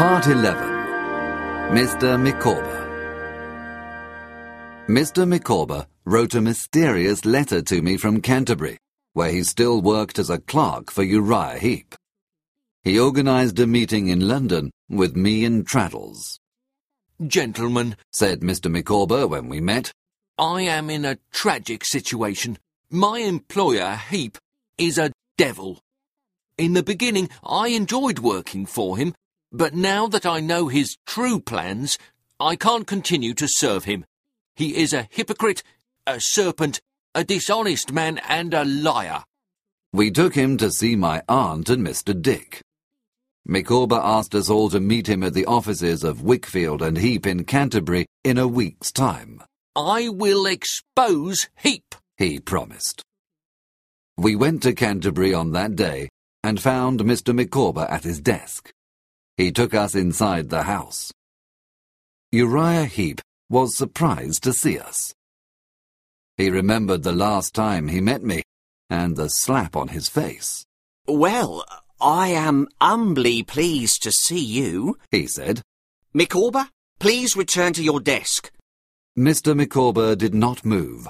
Part 11 Mr. Micawber Mr. Micawber wrote a mysterious letter to me from Canterbury, where he still worked as a clerk for Uriah Heep. He organised a meeting in London with me and Traddles. Gentlemen, Said Mr. Micawber when we met, I am in a tragic situation. My employer, Heep, is a devil. In the beginning, I enjoyed working for him, but now that I know his true plans, I can't continue to serve him. He is a hypocrite, a serpent, a dishonest man, and a liar. we took him to see my aunt and Mr. Dick. Micawber asked us all to meet him at the offices of Wickfield and Heep in Canterbury in a week's time. I will expose Heep. he promised. We went to Canterbury on that day and found Mr. Micawber at his desk. He took us inside the house. Uriah Heep was surprised to see us. He remembered the last time he met me and the slap on his face. Well, I am humbly pleased to see you. He said. Micawber, please return to your desk. Mr. Micawber did not move.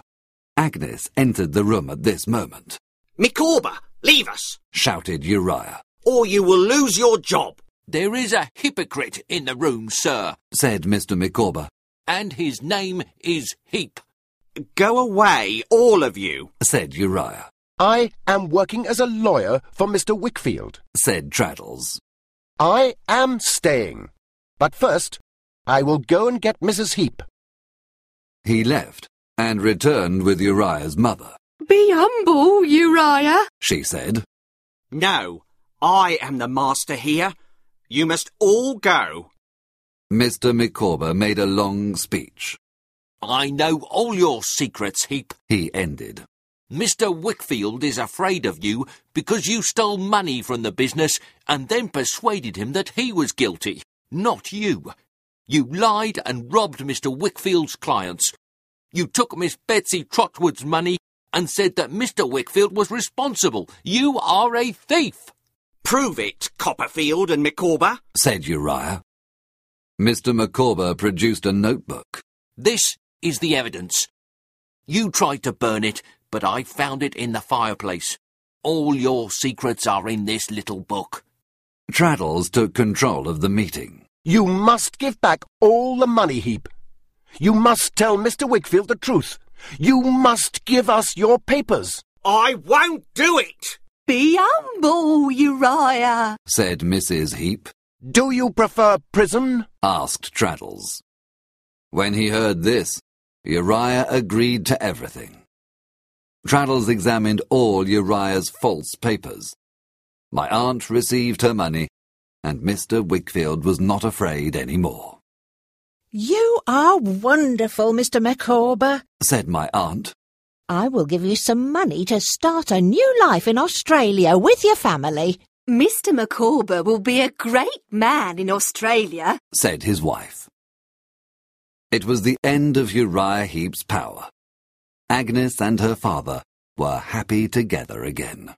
Agnes entered the room at this moment, Micawber, leave us, shouted Uriah. or you will lose your job. There is a hypocrite in the room, sir, said Mr. Micawber, and his name is Heep. Go away, all of you. said Uriah, I am working as a lawyer for Mr. Wickfield. said Traddles. I am staying. But first, I will go and get Mrs. Heep. He left and returned with Uriah's mother. Be humble, Uriah. She said, No, I am the master here. You must all go. Mr. Micawber made a long speech. I know all your secrets, Heep. He ended. Mr. Wickfield is afraid of you because you stole money from the business and then persuaded him that he was guilty, not you. You lied and robbed Mr. Wickfield's clients. You took Miss Betsy Trotwood's money and said that Mr. Wickfield was responsible. You are a thief. Prove it, Copperfield and Micawber. said Uriah. Mr. Micawber produced a notebook. This is the evidence. You tried to burn it, but I found it in the fireplace. All your secrets are in this little book. Traddles took control of the meeting. You must give back all the money, Heep. You must tell Mr. Wickfield the truth. You must give us your papers. I won't do it. Be humble, Uriah. said Mrs. Heep, Do you prefer prison? asked Traddles. When he heard this, Uriah agreed to everything. Traddles examined all Uriah's false papers. My aunt received her money, and Mr. Wickfield was not afraid any more, You are wonderful, Mr. Micawber. said my aunt. I will give you some money to start a new life in Australia with your family. Mr. Micawber will be a great man in Australia. said his wife. It was the end of Uriah Heep's power. Agnes and her father were happy together again.